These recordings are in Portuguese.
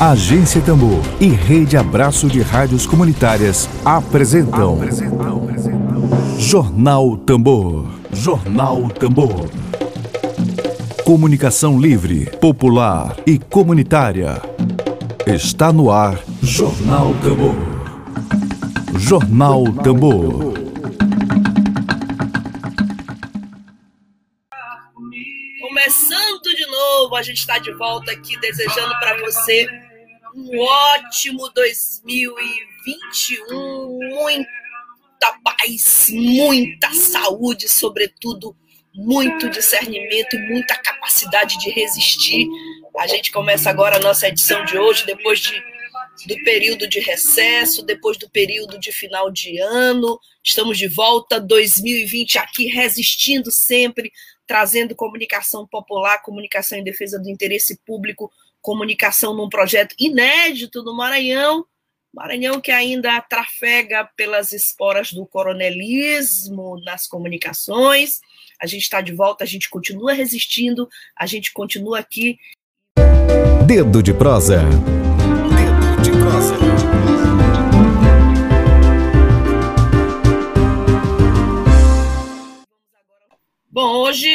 Agência Tambor e Rede Abraço de Rádios Comunitárias apresentam, apresentam. Jornal Tambor. Jornal Tambor. Comunicação livre, popular e comunitária. Está no ar Jornal Tambor. Jornal Tambor. Começando de novo, a gente está de volta aqui desejando para você um ótimo 2021, muita paz, muita saúde, sobretudo muito discernimento e muita capacidade de resistir. A gente começa agora a nossa edição de hoje, depois de, do período de recesso, depois do período de final de ano. Estamos de volta, 2020 aqui, resistindo sempre, trazendo comunicação popular, comunicação em defesa do interesse público comunicação num projeto inédito no Maranhão, Maranhão que ainda trafega pelas esporas do coronelismo nas comunicações. A gente está de volta, a gente continua resistindo, a gente continua aqui. Dedo de prosa. Bom, hoje,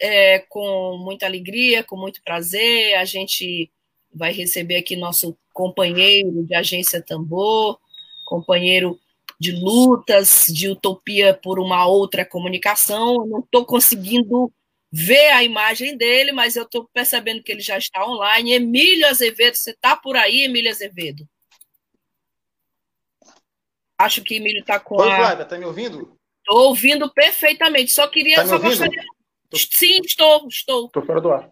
é, com muita alegria, com muito prazer, a gente vai receber aqui nosso companheiro de Agência Tambor, companheiro de lutas, de utopia por uma outra comunicação. Eu não estou conseguindo ver a imagem dele, mas eu estou percebendo que ele já está online. Emílio Azevedo, você está por aí, Emílio Azevedo? Acho que Emílio está com Oi, a... Flávia, está me ouvindo? Estou ouvindo perfeitamente. Só queria. Tá só gostaria... Sim, estou, estou. Estou fora do ar.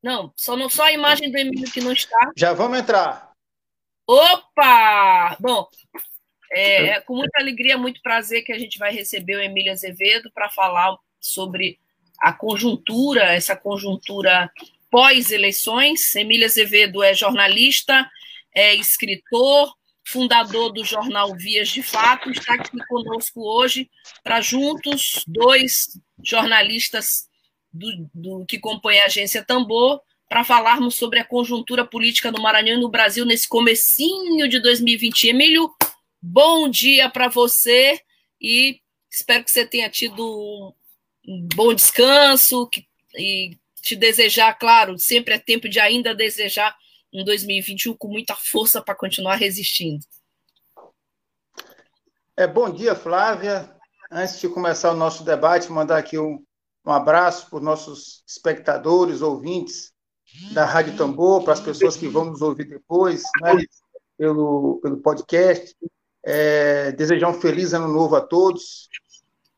Não, só não só a imagem do Emílio que não está. Já vamos entrar. Opa! Bom, é, é com muita alegria, muito prazer que a gente vai receber o Emílio Azevedo para falar sobre a conjuntura, essa conjuntura pós-eleições. Emílio Azevedo é jornalista, é escritor, fundador do jornal Vias de Fato, está aqui conosco hoje para juntos, dois jornalistas do, do, que compõem a agência Tambor, para falarmos sobre a conjuntura política no Maranhão e no Brasil nesse comecinho de 2020. Emílio, bom dia para você e espero que você tenha tido um bom descanso que, e te desejar, claro, sempre é tempo de ainda desejar um 2021 com muita força para continuar resistindo. É, bom dia, Flávia. Antes de começar o nosso debate, mandar aqui um, um abraço para os nossos espectadores, ouvintes da Rádio Tambor, para as pessoas que vão nos ouvir depois, né, pelo, pelo podcast. É, desejar um feliz ano novo a todos.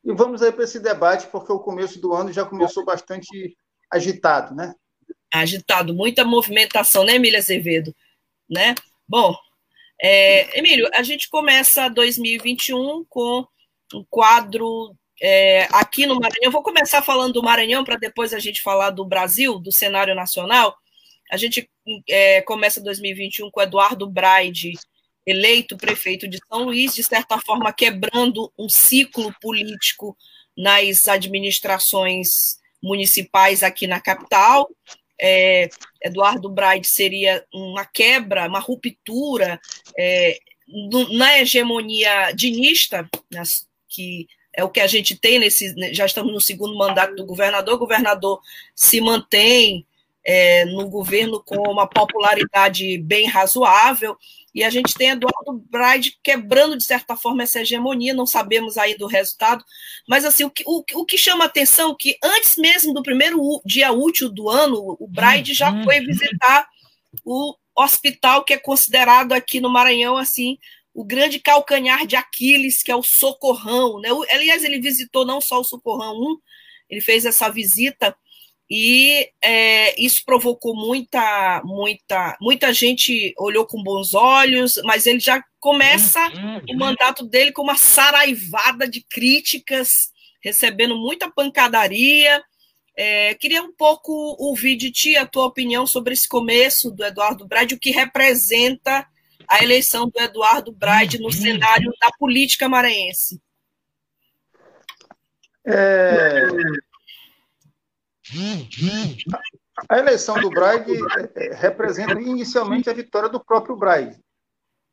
E vamos aí para esse debate, porque o começo do ano já começou bastante agitado, né? Agitado, muita movimentação, né, Emília Azevedo? Né? Bom, é, Emílio, a gente começa 2021 com um quadro é, aqui no Maranhão. Vou começar falando do Maranhão para depois a gente falar do Brasil, do cenário nacional. A gente é, começa 2021 com Eduardo Braide, eleito prefeito de São Luís, de certa forma quebrando um ciclo político nas administrações municipais aqui na capital. É, Eduardo Braide seria uma quebra, uma ruptura é, na hegemonia dinista, que é o que a gente tem nesse. Já estamos no segundo mandato do governador, o governador se mantém é, no governo com uma popularidade bem razoável, e a gente tem Eduardo Braide quebrando, de certa forma, essa hegemonia, não sabemos aí do resultado, mas assim, o que, o, o que chama atenção é que antes mesmo do primeiro dia útil do ano, o Braide já foi visitar o hospital que é considerado aqui no Maranhão, assim, o grande calcanhar de Aquiles, que é o Socorrão, né? Aliás, ele visitou não só o Socorrão 1, ele fez essa visita e é, isso provocou muita, muita, muita gente olhou com bons olhos, mas ele já começa o mandato dele com uma saraivada de críticas, recebendo muita pancadaria. É, queria um pouco ouvir de ti a tua opinião sobre esse começo do Eduardo Braide, o que representa a eleição do Eduardo Braide no cenário da política maranhense. É, A eleição do Braide é, é, representa inicialmente a vitória do próprio Braide.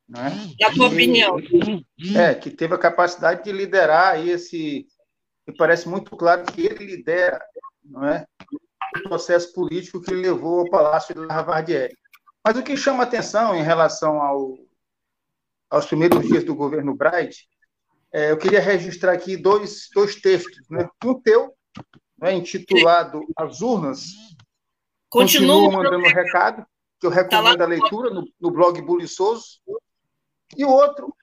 Né? Na tua opinião. É, que teve a capacidade de liderar esse. Me parece muito claro que ele lidera não é, o processo político que levou ao Palácio de Lavardieri. Mas o que chama atenção em relação ao, aos primeiros dias do governo Bright, é, eu queria registrar aqui dois, dois textos. Né? Um teu, né, intitulado As Urnas, continua mandando um recado, que eu recomendo tá a leitura no, no blog Buliçoso, e o outro,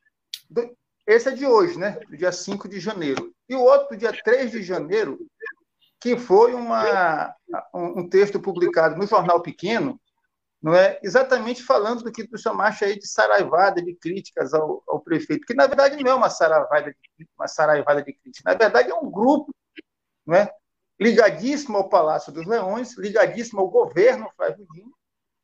esse é de hoje, né? do dia 5 de janeiro. E o outro, do dia 3 de janeiro, que foi uma, um texto publicado no Jornal Pequeno, não é? Exatamente falando do que tu chamaste aí de saraivada de críticas ao, ao prefeito, que na verdade não é uma saraivada de, uma saraivada de críticas, na verdade é um grupo não é, ligadíssimo ao Palácio dos Leões, ligadíssimo ao governo Flávio Dino,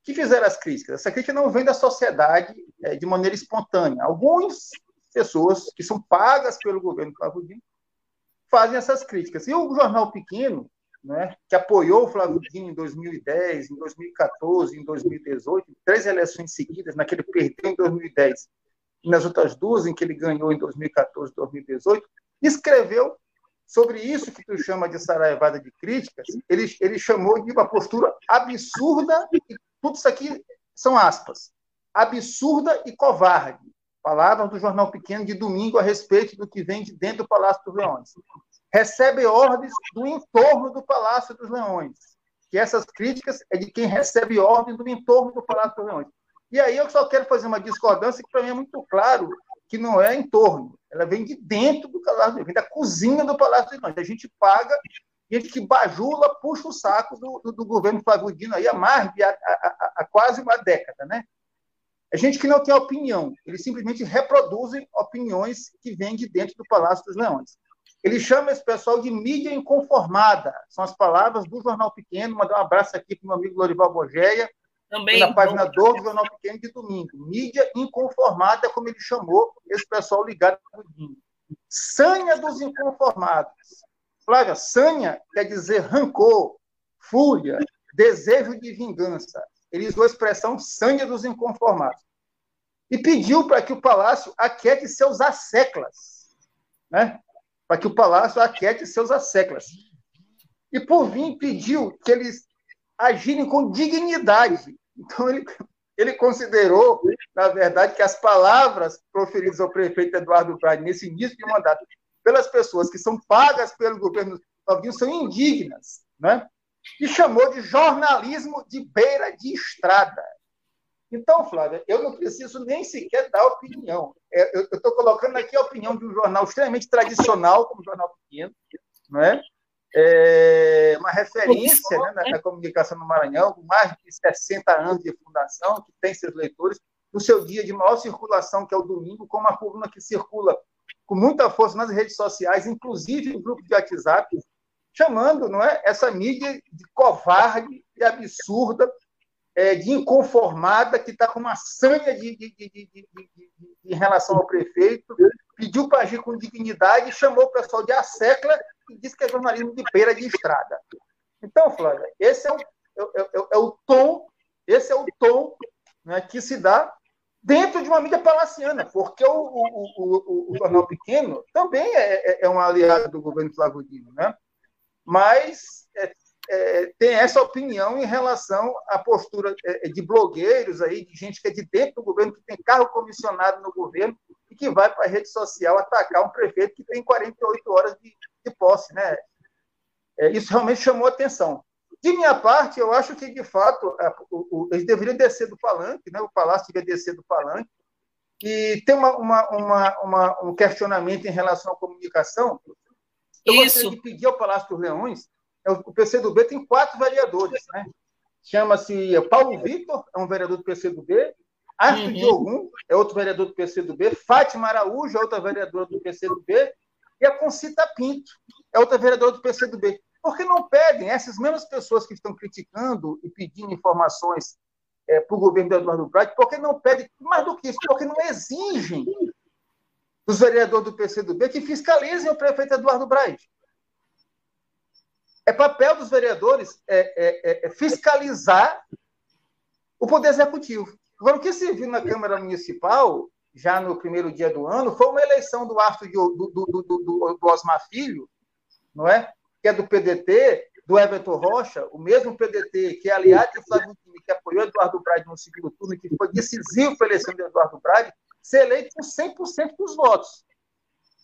que fizeram as críticas. Essa crítica não vem da sociedade é, de maneira espontânea. Algumas pessoas que são pagas pelo governo Flávio Dino fazem essas críticas. E o jornal pequeno, né, que apoiou o Flávio Dino em 2010, em 2014, em 2018, três eleições seguidas, naquele perdeu em 2010 e nas outras duas em que ele ganhou em 2014 e 2018, escreveu sobre isso que tu chama de saraivada de críticas, ele, ele chamou de uma postura absurda, e tudo isso aqui são aspas, absurda e covarde. Palavras do Jornal Pequeno de domingo a respeito do que vem de dentro do Palácio dos Leões recebe ordens do entorno do Palácio dos Leões. Que essas críticas é de quem recebe ordens do entorno do Palácio dos Leões. E aí eu só quero fazer uma discordância que para mim é muito claro que não é entorno, ela vem de dentro do Palácio, vem da cozinha do Palácio dos Leões. A gente paga, gente que bajula, puxa o saco do, do, do governo Flávio aí há mais de há, há, há quase uma década, né? É gente que não tem opinião, eles simplesmente reproduzem opiniões que vêm de dentro do Palácio dos Leões. Ele chama esse pessoal de mídia inconformada. São as palavras do Jornal Pequeno. Mandar um abraço aqui para o meu amigo Lorival Bogeia, Também, na página 2 do Jornal Pequeno de domingo. Mídia inconformada, como ele chamou esse pessoal ligado ao Dinho. Sanha dos inconformados. Flávia, sanha quer dizer rancor, fúria, desejo de vingança. Ele usou a expressão sanha dos inconformados. E pediu para que o palácio aquete seus asseclas. Né? para que o palácio aquete seus asseclas. E, por fim, pediu que eles agirem com dignidade. Então, ele, ele considerou, na verdade, que as palavras proferidas ao prefeito Eduardo Braga nesse início de mandato, pelas pessoas que são pagas pelo governo Fabinho, são indignas, né? e chamou de jornalismo de beira de estrada. Então, Flávia, eu não preciso nem sequer dar opinião. É, eu estou colocando aqui a opinião de um jornal extremamente tradicional, como o Jornal Pequeno, não é? É uma referência né, na, na, comunicação no Maranhão, com mais de 60 anos de fundação, que tem seus leitores, no seu dia de maior circulação, que é o domingo, com uma coluna que circula com muita força nas redes sociais, inclusive em grupos de WhatsApp, chamando não é, essa mídia de covarde e absurda, é, de inconformada, que está com uma sanha de, de, de, em relação ao prefeito, pediu para agir com dignidade, chamou o pessoal de assecla e disse que é jornalismo de beira de estrada. Então, Flávia, esse é o, é, é, é, é o tom, esse é o tom né, que se dá dentro de uma mídia palaciana, porque o, o, o, o Jornal Pequeno também é, é, é, um aliado do governo Flávio Dino, né? mas é, é, tem essa opinião em relação à postura é, de blogueiros aí, de gente que é de dentro do governo, que tem carro comissionado no governo e que vai para a rede social atacar um prefeito que tem 48 horas de, de posse, né? É, isso realmente chamou atenção. De minha parte, eu acho que, de fato, a, o, o, eles deveriam descer do palanque, né? o Palácio deveria descer do palanque, e tem uma, uma, uma, uma, um questionamento em relação à comunicação. Eu Isso. gostaria de pedir ao Palácio dos Leões é o PCdoB tem quatro vereadores, né? Chama-se Paulo Vitor, é um vereador do PCdoB, Arthur uhum. Diogun é outro vereador do PCdoB, Fátima Araújo é outra vereadora do PCdoB, e a Concita Pinto é outra vereadora do PCdoB. Por que não pedem essas mesmas pessoas que estão criticando e pedindo informações é, para o governo do Eduardo Braga, por que não pedem, mais do que isso, por que não exigem dos vereadores do PCdoB que fiscalizem o prefeito Eduardo Braide? É papel dos vereadores é, é, é, é fiscalizar o Poder Executivo. Agora, o que se viu na Câmara Municipal, já no primeiro dia do ano, foi uma eleição do Arthur do, do, do, do, Osmar Filho, não é? que é do PDT, do Everton Rocha, o mesmo PDT que é aliado de Flávio Dini, que apoiou Eduardo Braide no segundo turno, que foi decisivo para a eleição de Eduardo Braide, ser eleito com 100% dos votos.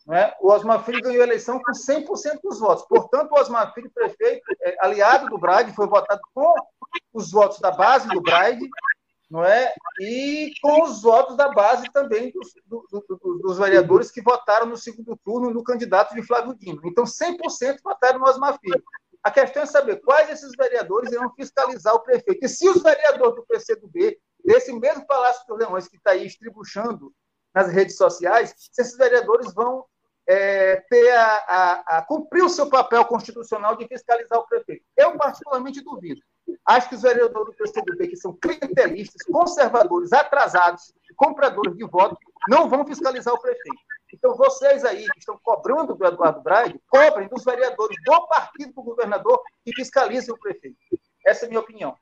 Né? O Osmar Filho ganhou a eleição com 100% dos votos. Portanto, o Osmar Filho, prefeito, é, aliado do Braide, foi votado com os votos da base do Braide, não é? E com os votos da base também dos, do, do, dos vereadores que votaram no segundo turno no candidato de Flávio Dino. Então, 100% votaram no Osmar Filho. A questão é saber quais desses vereadores irão fiscalizar o prefeito. E se os vereadores do PCdoB, desse mesmo Palácio dos Leões que está aí estribuchando nas redes sociais, se esses vereadores vão é, ter a, a, a, cumprir o seu papel constitucional de fiscalizar o prefeito. Eu, particularmente, duvido. Acho que os vereadores do PCdoB, que são clientelistas, conservadores, atrasados, compradores de votos, não vão fiscalizar o prefeito. Então, vocês aí que estão cobrando do Eduardo Braide, cobrem dos vereadores do partido do governador que fiscalizem o prefeito. Essa é a minha opinião.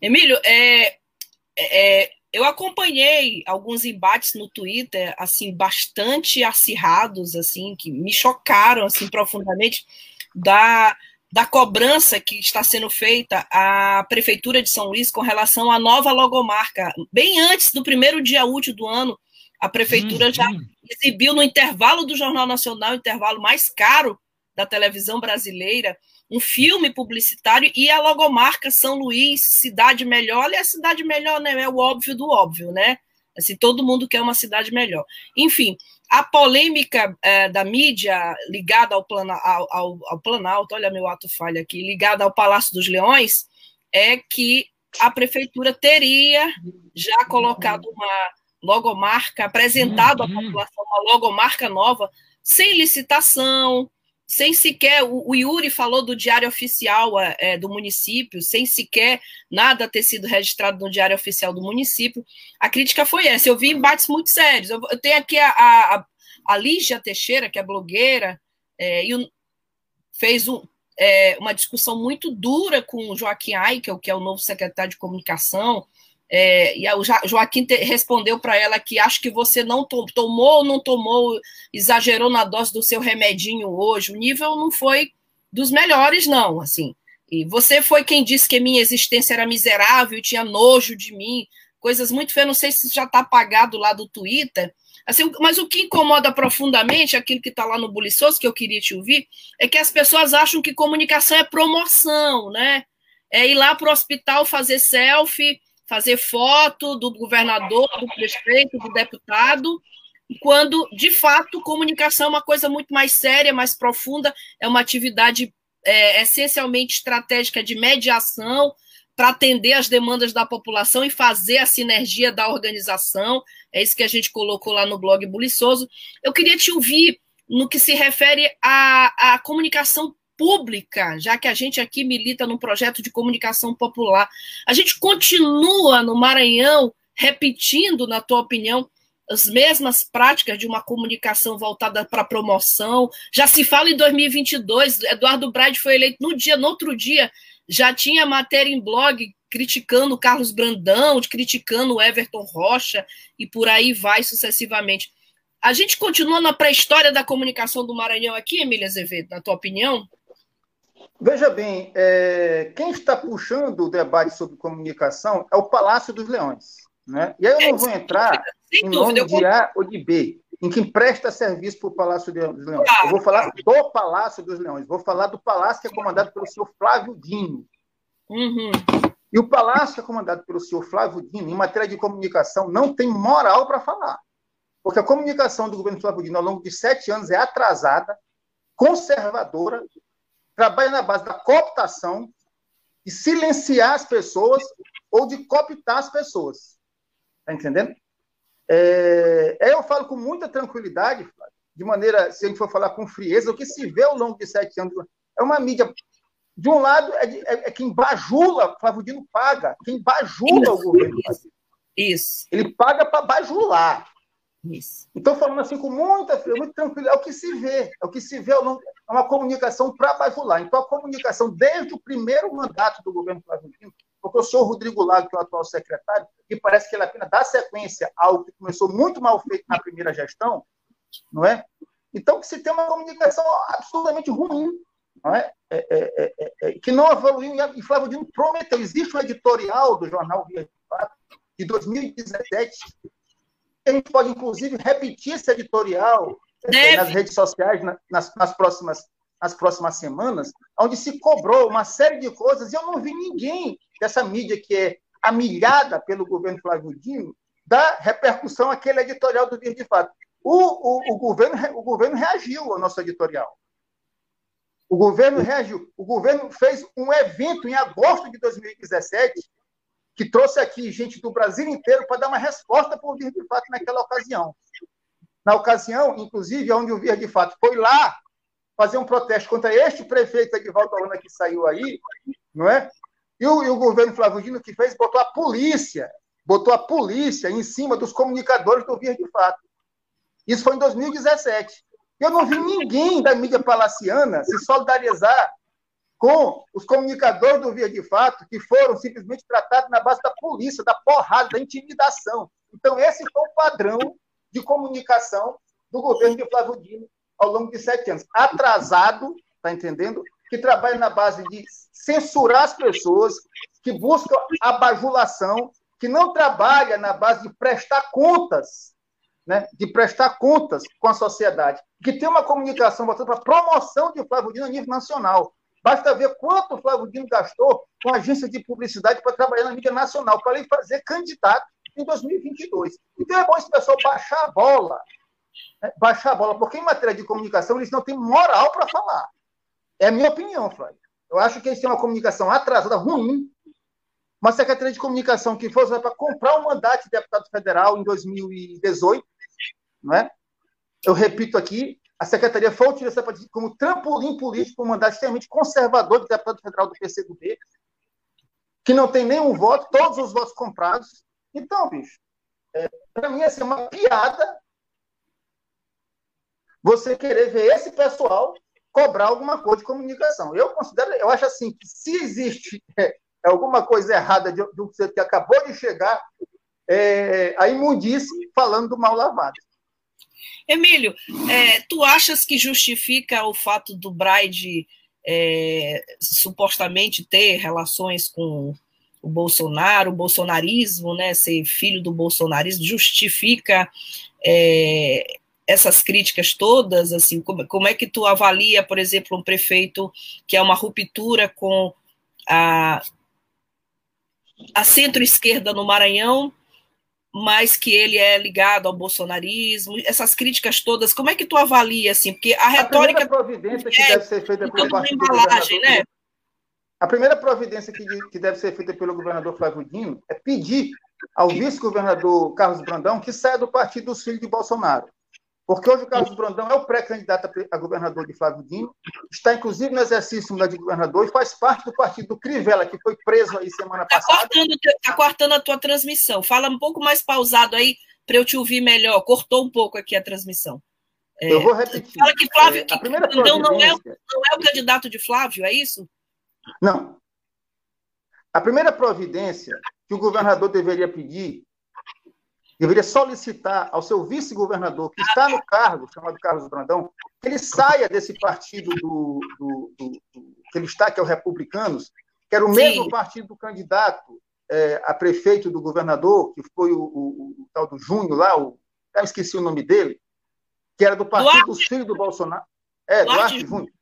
Emílio, é, é, eu acompanhei alguns embates no Twitter, assim, bastante acirrados, assim, que me chocaram, assim, profundamente, da, da cobrança que está sendo feita à Prefeitura de São Luís com relação à nova logomarca. Bem antes do primeiro dia útil do ano, a Prefeitura já exibiu no intervalo do Jornal Nacional, o intervalo mais caro da televisão brasileira, um filme publicitário e a logomarca São Luís, cidade melhor, e a cidade melhor né, é o óbvio do óbvio, né? Assim, todo mundo quer uma cidade melhor. Enfim, a polêmica é, da mídia ligada ao, plana, ao, ao, ao, Planalto, olha meu ato falha aqui, ligada ao Palácio dos Leões, é que a prefeitura teria já colocado uma logomarca, apresentado à população uma logomarca nova, sem licitação, sem sequer. O, o Yuri falou do diário oficial é, é, do município, sem sequer nada ter sido registrado no diário oficial do município. A crítica foi essa. Eu vi embates muito sérios. Eu, eu tenho aqui a, a, a Lígia Teixeira, que é blogueira, é, e fez um, é, uma discussão muito dura com o Joaquim Aikel, que é o novo secretário de comunicação, é, e o Joaquim te, respondeu para ela que acho que você não to, tomou ou não tomou, exagerou na dose do seu remedinho hoje. O nível não foi dos melhores, não. Assim, e você foi quem disse que minha existência era miserável, tinha nojo de mim, coisas muito feias. Não sei se já está apagado lá do Twitter. Assim, mas o que incomoda profundamente, aquilo que está lá no Buliçoso, que eu queria te ouvir, é que as pessoas acham que comunicação é promoção, né? É ir lá para o hospital fazer selfie fazer foto do governador, do prefeito, do deputado, quando, de fato, comunicação é uma coisa muito mais séria, mais profunda, é uma atividade é, essencialmente estratégica de mediação para atender as demandas da população e fazer a sinergia da organização. É isso que a gente colocou lá no blog Buliçoso. Eu queria te ouvir no que se refere à, à comunicação pública, já que a gente aqui milita num projeto de comunicação popular. A gente continua no Maranhão repetindo, na tua opinião, as mesmas práticas de uma comunicação voltada para promoção. Já se fala em 2022, Eduardo Braide foi eleito no dia, no outro dia, já tinha matéria em blog criticando o Carlos Brandão, criticando o Everton Rocha e por aí vai sucessivamente. A gente continua na pré-história da comunicação do Maranhão aqui, Emília Azevedo, na tua opinião? Veja bem, é, quem está puxando o debate sobre comunicação é o Palácio dos Leões. Né? E aí eu não vou entrar em nome de A ou de B, em quem presta serviço para o Palácio dos Leões. Eu vou falar do Palácio dos Leões, vou falar do palácio que é comandado pelo senhor Flávio Dino. Uhum. E o palácio que é comandado pelo senhor Flávio Dino, em matéria de comunicação, não tem moral para falar. Porque a comunicação do governo Flávio Dino, ao longo de sete anos, é atrasada, conservadora trabalha na base da cooptação, de silenciar as pessoas ou de cooptar as pessoas. Está entendendo? É, eu falo com muita tranquilidade, de maneira, se a gente for falar com frieza, o que se vê ao longo de sete anos é uma mídia. De um lado, é, de, é, é quem bajula, Flávio Dino paga, quem bajula Isso. o governo. Isso. Ele paga para bajular. Isso. Então, falando assim com muita muito tranquilo, é o que se vê, é o que se vê, é uma comunicação para bajular. Então, a comunicação, desde o primeiro mandato do governo Flávio Dino, porque o senhor Rodrigo Lago, que é o atual secretário, que parece que ele apenas dá sequência a algo que começou muito mal feito na primeira gestão, não é? Então, que se tem uma comunicação absolutamente ruim, não é? É, é, é, é que não evoluiu, e Flávio Dino prometeu. Existe um editorial do jornal Via de Fato, de 2017, a gente pode, inclusive, repetir esse editorial eh, Deve. nas redes sociais nas, nas, próximas, nas próximas semanas, onde se cobrou uma série de coisas, e eu não vi ninguém dessa mídia que é amilhada pelo governo Flávio Dino dar repercussão àquele editorial do Dia de Fato. O, o, o, governo, o governo reagiu ao nosso editorial. O governo reagiu. O governo fez um evento em agosto de 2017 que trouxe aqui gente do Brasil inteiro para dar uma resposta para o Vir de Fato naquela ocasião. Na ocasião, inclusive, onde o Vir de Fato foi lá fazer um protesto contra este prefeito Edivaldo Holanda que saiu aí, não é? E o, e o governo Flávio Dino que fez, botou a polícia, botou a polícia em cima dos comunicadores do Vir de Fato. Isso foi em 2017. Eu não vi ninguém da mídia palaciana se solidarizar com os comunicadores do Via de Fato, que foram simplesmente tratados na base da polícia, da porrada, da intimidação. Então, esse foi o padrão de comunicação do governo de Flávio Dino ao longo de sete anos. Atrasado, está entendendo? Que trabalha na base de censurar as pessoas, que busca a bajulação, que não trabalha na base de prestar contas, né? de prestar contas com a sociedade, que tem uma comunicação voltada para a promoção de Flávio Dino a nível nacional. Basta ver quanto o Flávio Dino gastou com agência de publicidade para trabalhar na mídia nacional, para ele fazer candidato em 2022. Então é bom esse pessoal baixar a bola. Né? Baixar a bola, porque em matéria de comunicação eles não têm moral para falar. É a minha opinião, Flávio. Eu acho que eles têm uma comunicação atrasada, ruim. Uma secretaria de comunicação que fosse para comprar um mandato de deputado federal em 2018, não é? Eu repito aqui, a secretaria foi utilizada como trampolim político um mandato extremamente conservador de deputado federal do PCdoB, que não tem nenhum voto, todos os votos comprados. Então, bicho, é, para mim, assim, é uma piada você querer ver esse pessoal cobrar alguma coisa de comunicação. Eu considero, eu acho assim, que se existe é, alguma coisa errada de, do que acabou de chegar, é, a imundice falando do mal lavado. Emílio, é, tu achas que justifica o fato do Braide é, supostamente ter relações com o Bolsonaro, o bolsonarismo, né, ser filho do bolsonarismo, justifica é, essas críticas todas, assim, como, como é que tu avalia, por exemplo, um prefeito que é uma ruptura com a, a centro-esquerda no Maranhão, mas que ele é ligado ao bolsonarismo, essas críticas todas, como é que tu avalia, assim, porque a retórica... A providência que é, deve ser feita pelo partido embalagem, né? A primeira providência que, que deve ser feita pelo governador Flávio Dino é pedir ao vice-governador Carlos Brandão que saia do partido dos filhos de Bolsonaro. Porque hoje o Carlos Brandão é o pré-candidato a governador de Flávio Dino, está inclusive no exercício de governador e faz parte do partido do Crivella, que foi preso aí semana tá passada. Está cortando a tua transmissão. Fala um pouco mais pausado aí para eu te ouvir melhor. Cortou um pouco aqui a transmissão. É, eu vou repetir. Fala que Flávio, é, que Brandão não é, não é o candidato de Flávio, é isso? Não. A primeira providência que o governador deveria pedir deveria solicitar ao seu vice-governador, que está no cargo, chamado Carlos Brandão, que ele saia desse partido do, do, do, do que ele está, que é o Republicanos, que era o Sim. mesmo partido do candidato é, a prefeito do governador, que foi o, o, o tal do Júnior lá, o, eu esqueci o nome dele, que era do partido Duarte. dos filhos do Bolsonaro. É, Duarte, Duarte Júnior.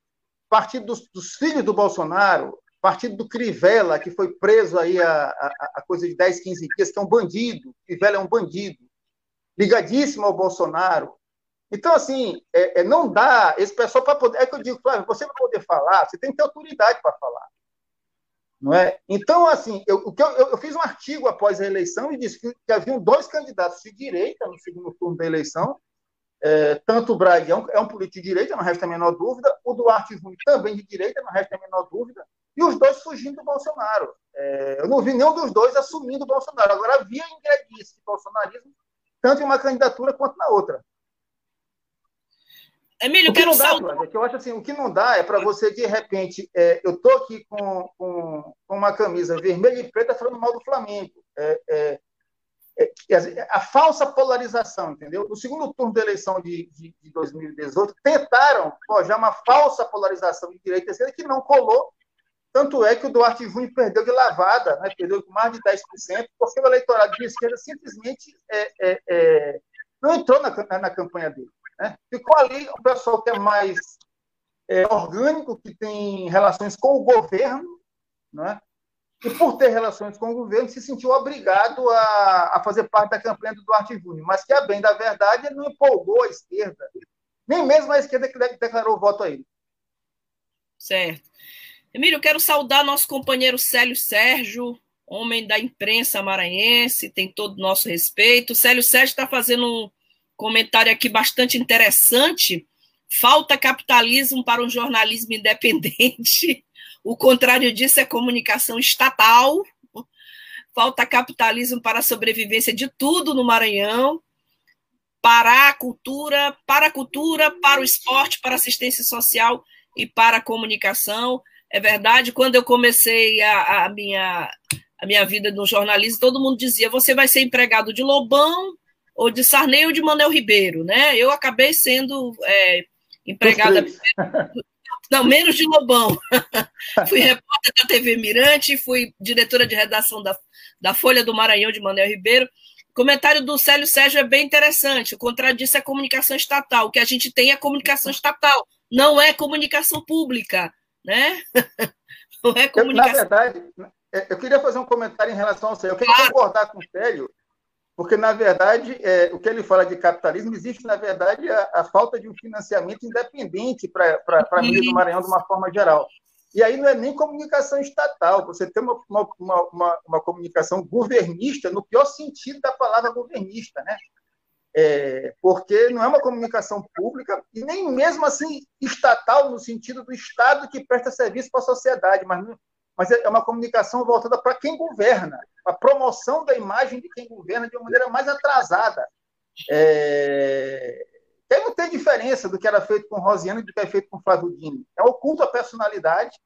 Partido dos, dos filhos do Bolsonaro, partido do Crivella, que foi preso aí a, coisa de 10, 15 dias, que é um bandido, Crivella é um bandido, ligadíssimo ao Bolsonaro. Então, assim, é, é não dá, esse pessoal para poder. É que eu digo, Flávio, você para poder falar, você tem que ter autoridade para falar. Não é? Então, assim, eu, o que eu, eu, fiz um artigo após a eleição e disse que, que haviam dois candidatos de direita no segundo turno da eleição é, tanto o Braga é um, é um, político de direita, não resta a menor dúvida, o Duarte Júnior também de direita, não resta a menor dúvida, e os dois fugindo do Bolsonaro. É, eu não vi nenhum dos dois assumindo o Bolsonaro. Agora, havia ingredientes de bolsonarismo tanto em uma candidatura quanto na outra. Emílio, o que não dá, Flávia, que eu acho assim, o que não dá é para você, de repente, é, eu estou aqui com, com, com, uma camisa vermelha e preta falando mal do Flamengo. É, é a falsa polarização, entendeu? No segundo turno da eleição de, de, de 2018, tentaram já uma falsa polarização de direita e esquerda que não colou, tanto é que o Duarte Júnior perdeu de lavada, né? perdeu com mais de 10%, porque o eleitorado de esquerda simplesmente é, é, é, não entrou na, na, na campanha dele. Né? Ficou ali o pessoal que é mais é, orgânico, que tem relações com o governo, né? E por ter relações com o governo, se sentiu obrigado a, a fazer parte da campanha do Duarte Júnior, mas que, a bem da verdade, ele não empolgou a esquerda, nem mesmo a esquerda que declarou voto a ele. Certo. Emílio, quero saudar nosso companheiro Célio Sérgio, homem da imprensa maranhense, tem todo o nosso respeito. Célio Sérgio está fazendo um comentário aqui bastante interessante. Falta capitalismo para um jornalismo independente. O contrário disso é comunicação estatal. Falta capitalismo para a sobrevivência de tudo no Maranhão. Para a cultura, para a cultura, para o esporte, para a assistência social e para a comunicação. É verdade, quando eu comecei a, a minha, a minha vida no jornalismo, todo mundo dizia: você vai ser empregado de Lobão, ou de Sarney ou de Manuel Ribeiro, né? Eu acabei sendo é, empregada. Não, menos de Lobão. fui repórter da TV Mirante, fui diretora de redação da, da Folha do Maranhão de Manuel Ribeiro. O comentário do Célio Sérgio é bem interessante. O contrário disso é comunicação estatal. O que a gente tem é comunicação estatal, não é comunicação pública, né? Não é comunicação. Eu, na verdade, eu queria fazer um comentário em relação ao Célio. Eu queria claro. concordar com o Célio porque, na verdade, é, o que ele fala de capitalismo, existe, na verdade, a, a falta de um financiamento independente para a mídia do Maranhão, de uma forma geral. E aí não é nem comunicação estatal, você tem uma, uma, uma, uma comunicação governista, no pior sentido da palavra governista, né? É, porque não é uma comunicação pública e nem mesmo assim estatal no sentido do Estado que presta serviço para a sociedade, mas mas é uma comunicação voltada para quem governa, a promoção da imagem de quem governa de uma maneira mais atrasada. É... aí não tem diferença do que era feito com Rosiano e do que é feito com Flávio Dini. É o culto à personalidade,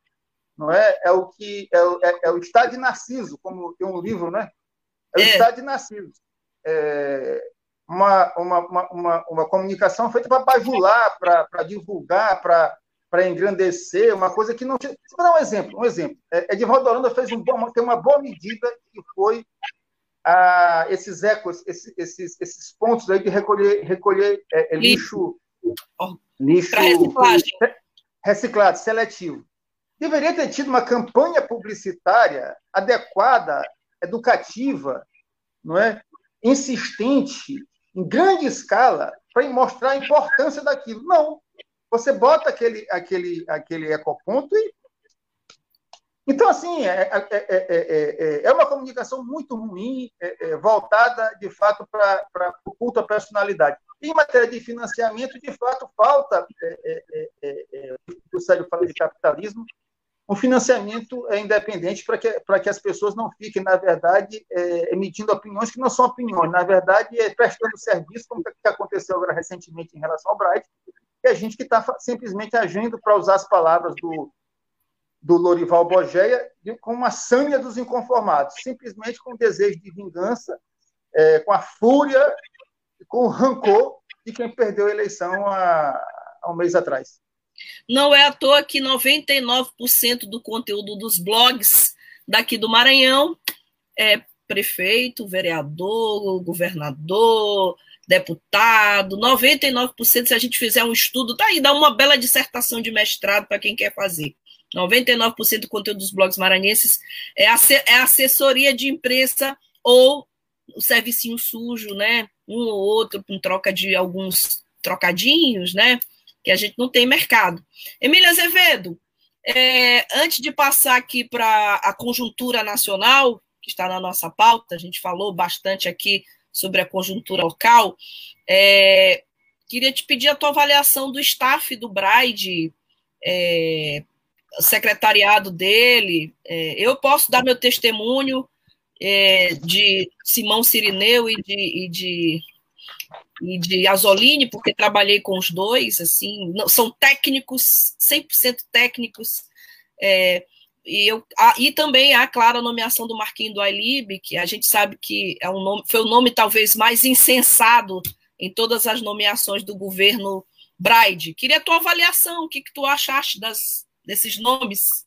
não é? É o que é, é, é o estado de Narciso, como tem um livro, né? É o é. estado de Narciso. É uma, uma, uma, uma, comunicação feita para bajular, para divulgar, para para engrandecer, uma coisa que não tinha. Vou dar um exemplo, um exemplo. É, Edivaldo Holanda fez um bom, tem uma boa medida que foi ah, esses ecos, esses, esses, esses pontos aí de recolher, recolher é, é lixo, lixo reciclado, seletivo. Deveria ter tido uma campanha publicitária adequada, educativa, não é? insistente, em grande escala, para mostrar a importância daquilo. Não, você bota aquele, aquele, aquele ecoponto e. Então, assim, é, é, é, é, uma comunicação muito ruim, voltada, de fato, para o culto à personalidade. Em matéria de financiamento, de fato, falta, o Sérgio fala de capitalismo, um financiamento independente para que, que as pessoas não fiquem, na verdade, emitindo opiniões que não são opiniões, na verdade, prestando serviço, como aconteceu agora recentemente em relação ao Bright, e a gente que está simplesmente agindo, para usar as palavras do, do Lorival Bogeia, com uma sânia dos inconformados, simplesmente com desejo de vingança, é, com a fúria, com o rancor de quem perdeu a eleição há, há um mês atrás. Não é à toa que 99% do conteúdo dos blogs daqui do Maranhão é prefeito, vereador, governador, deputado, 99%, se a gente fizer um estudo, tá aí, dá uma bela dissertação de mestrado para quem quer fazer. 99% do conteúdo dos blogs maranhenses é, é assessoria de imprensa ou o servicinho sujo, né? Um ou outro com troca de alguns trocadinhos, né? Que a gente não tem mercado. Emília Azevedo, é, antes de passar aqui para a conjuntura nacional, que está na nossa pauta, a gente falou bastante aqui sobre a conjuntura local. É, queria te pedir a tua avaliação do staff do Braide, é, secretariado dele. É, eu posso dar meu testemunho é, de Simão Sirineu e de, e de e de Azoline, porque trabalhei com os dois, assim, não, são técnicos, 100% técnicos, é, e, eu, a, e também há, claro, a nomeação do Marquinho do Ailib, que a gente sabe que é um nome, foi o nome talvez mais insensado em todas as nomeações do governo Braide. Queria a tua avaliação, o que, que tu achaste das, desses nomes?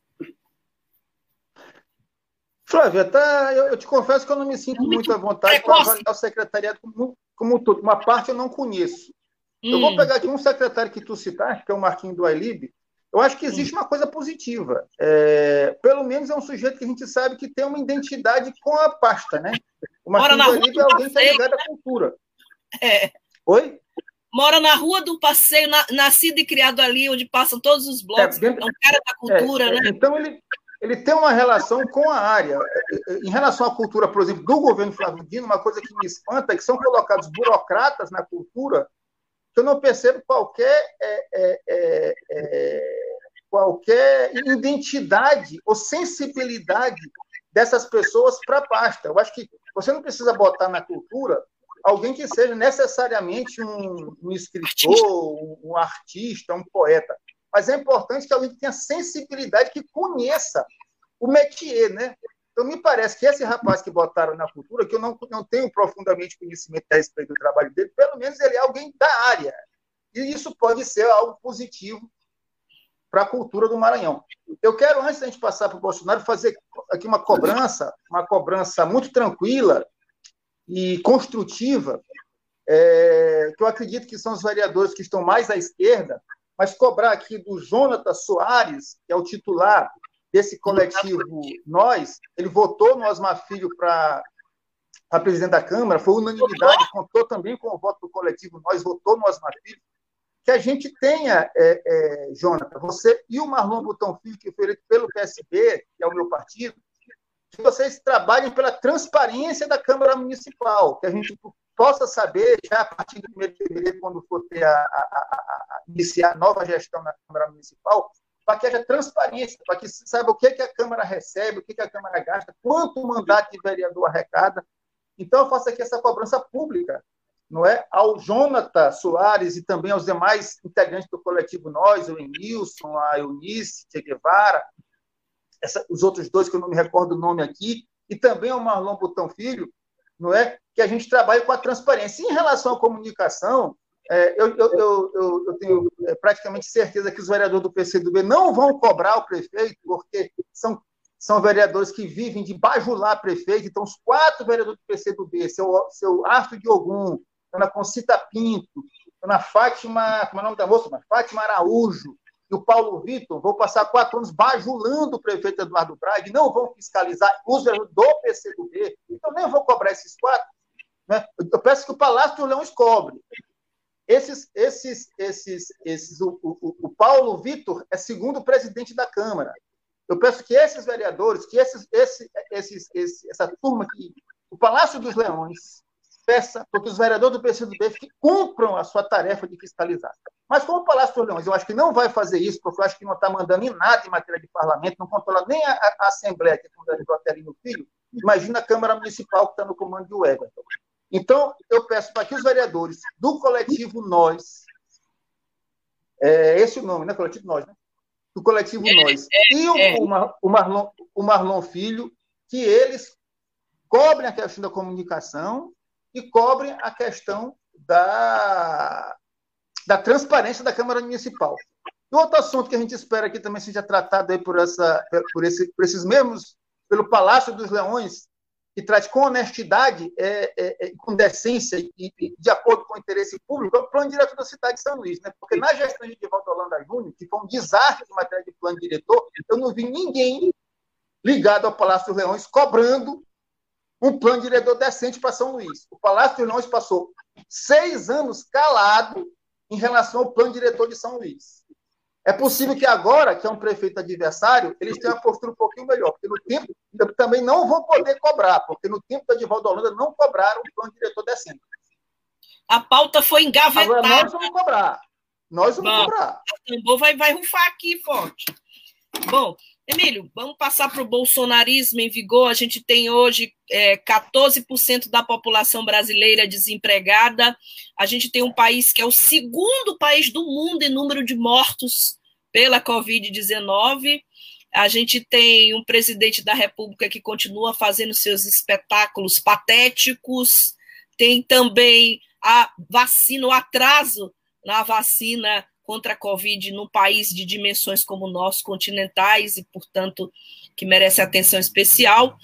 Flávia, tá, eu, eu, te confesso que eu não me sinto muito, muito à vontade para avaliar o secretariado como, como todo. Uma parte eu não conheço. Hum. Eu vou hum. pegar aqui um secretário que tu citaste, que é o Marquinho do Ailib, eu acho que existe uma coisa positiva. É, pelo menos é um sujeito que a gente sabe que tem uma identidade com a pasta, né? O Mora na rua é alguém que é ligado à né? cultura. É. Oi? Mora na rua do passeio, na, nascido e criado ali, onde passam todos os blocos. É, dentro, é um cara da cultura, é, né? Então ele, ele tem uma relação com a área. Em relação à cultura, por exemplo, do governo Flávio Dino, uma coisa que me espanta é que são colocados burocratas na cultura que eu não percebo qualquer, é, é, é, é, qualquer identidade ou sensibilidade dessas pessoas para a pasta. Eu acho que você não precisa botar na cultura alguém que seja necessariamente um, um escritor, um, um, artista, um poeta. Mas é importante que alguém tenha sensibilidade, que conheça o métier, né? Então, me parece que esse rapaz que botaram na cultura, que eu não, não tenho profundamente conhecimento a respeito do trabalho dele, pelo menos ele é alguém da área. E isso pode ser algo positivo para a cultura do Maranhão. Eu quero, antes da gente passar para o Bolsonaro, fazer aqui uma cobrança, uma cobrança muito tranquila e construtiva, é, que eu acredito que são os vereadores que estão mais à esquerda, mas cobrar aqui do Jonatas Soares, que é o titular desse coletivo Nós, ele votou no Osmar Filho para a presidente da Câmara, foi unanimidade, contou também com o voto do coletivo Nós, votou no Osmar Filho, que a gente tenha, é, é, Jonathan, você e o Marlon Botão Filho, que foi eleito pelo PSB, que é o meu partido, que vocês trabalhem pela transparência da Câmara Municipal, que a gente possa saber, já a partir do primeiro de fevereiro, quando for ter a, a, a, a iniciar a nova gestão na Câmara Municipal, para que haja transparência, para que se saiba o que, é que a Câmara recebe, o que, é que a Câmara gasta, quanto o mandato de vereador arrecada. Então, eu faço aqui essa cobrança pública, não é? Ao Jonathan Soares e também aos demais integrantes do coletivo Nós, o Emilson, a Eunice, Che Guevara, essa, os outros dois que eu não me recordo o nome aqui, e também ao Marlon Botão Filho, não é? Que a gente trabalhe com a transparência. Em relação à comunicação, é, eu, eu, eu, eu, tenho é, praticamente certeza que os vereadores do PCdoB não vão cobrar o prefeito, porque são, são vereadores que vivem de bajular prefeito. Então, os quatro vereadores do PCdoB, seu, seu Arthur Diogum, dona Concita Pinto, dona Fátima, como é o nome da moça? Fátima Araújo e o Paulo Vitor vão passar quatro anos bajulando o prefeito Eduardo Braga e não vão fiscalizar os vereadores do PCdoB. Então, nem vou cobrar esses quatro. Né? Eu peço que o Palácio dos Leões cobre. Esses, esses, esses, esses, o, o, o Paulo Vitor é segundo presidente da Câmara. Eu peço que esses vereadores, que esses, esse, esses, esse, essa turma aqui, o Palácio dos Leões, peça porque os vereadores do PCdoB que cumpram a sua tarefa de fiscalizar. Mas como o Palácio dos Leões, eu acho que não vai fazer isso, porque eu acho que não está mandando em nada em matéria de parlamento, não controla nem a, a Assembleia, que é o vereador Atelino Filho, imagina a Câmara Municipal que está no comando de Everton. Então, eu peço para que os vereadores do coletivo Nós, é esse o nome, né? Coletivo Nós, né? Do coletivo é, Nós, é, e o, é. o, Marlon, o Marlon Filho, que eles cobrem a questão da comunicação e cobrem a questão da, da transparência da Câmara Municipal. E outro assunto que a gente espera que também seja tratado aí por, essa, por, esse, por esses mesmos, pelo Palácio dos Leões, que trate com honestidade, é, é, é, com decência e, e, de acordo com o interesse público, é o plano diretor da cidade de São Luís. Né? Porque na gestão de Divaldo Holanda Júnior, que foi um desastre de matéria de plano diretor, eu não vi ninguém ligado ao Palácio dos Leões cobrando um plano diretor decente para São Luís. O Palácio dos Leões passou seis anos calado em relação ao plano diretor de São Luís. É possível que agora, que é um prefeito adversário, eles tenham uma postura um pouquinho melhor, porque no tempo também não vão poder cobrar, porque no tempo da Edivaldo Holanda não cobraram o plano diretor decente. A pauta foi engavetada. Agora nós vamos cobrar. Nós vamos Bom, cobrar. Tambor vai, vai rufar aqui forte. Bom, Emílio, vamos passar para o bolsonarismo em vigor. A gente tem hoje é, 14% da população brasileira desempregada. A gente tem um país que é o segundo país do mundo em número de mortos pela Covid-19. A gente tem um presidente da República que continua fazendo seus espetáculos patéticos. Tem também a vacina, o atraso na vacina contra a Covid num país de dimensões como o nosso, continentais, e, portanto, que merece atenção especial.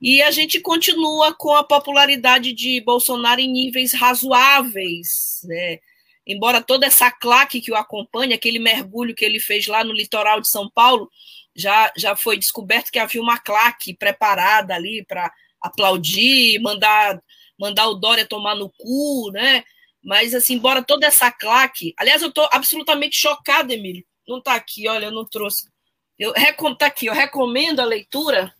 E a gente continua com a popularidade de Bolsonaro em níveis razoáveis, né? Embora toda essa claque que o acompanha, aquele mergulho que ele fez lá no litoral de São Paulo, já, já foi descoberto que havia uma claque preparada ali para aplaudir, mandar, mandar o Dória tomar no cu, né? Mas, assim, embora toda essa claque. Aliás, eu estou absolutamente chocada, Emílio. Não está aqui, olha, eu não trouxe. Eu tá aqui, eu recomendo a leitura.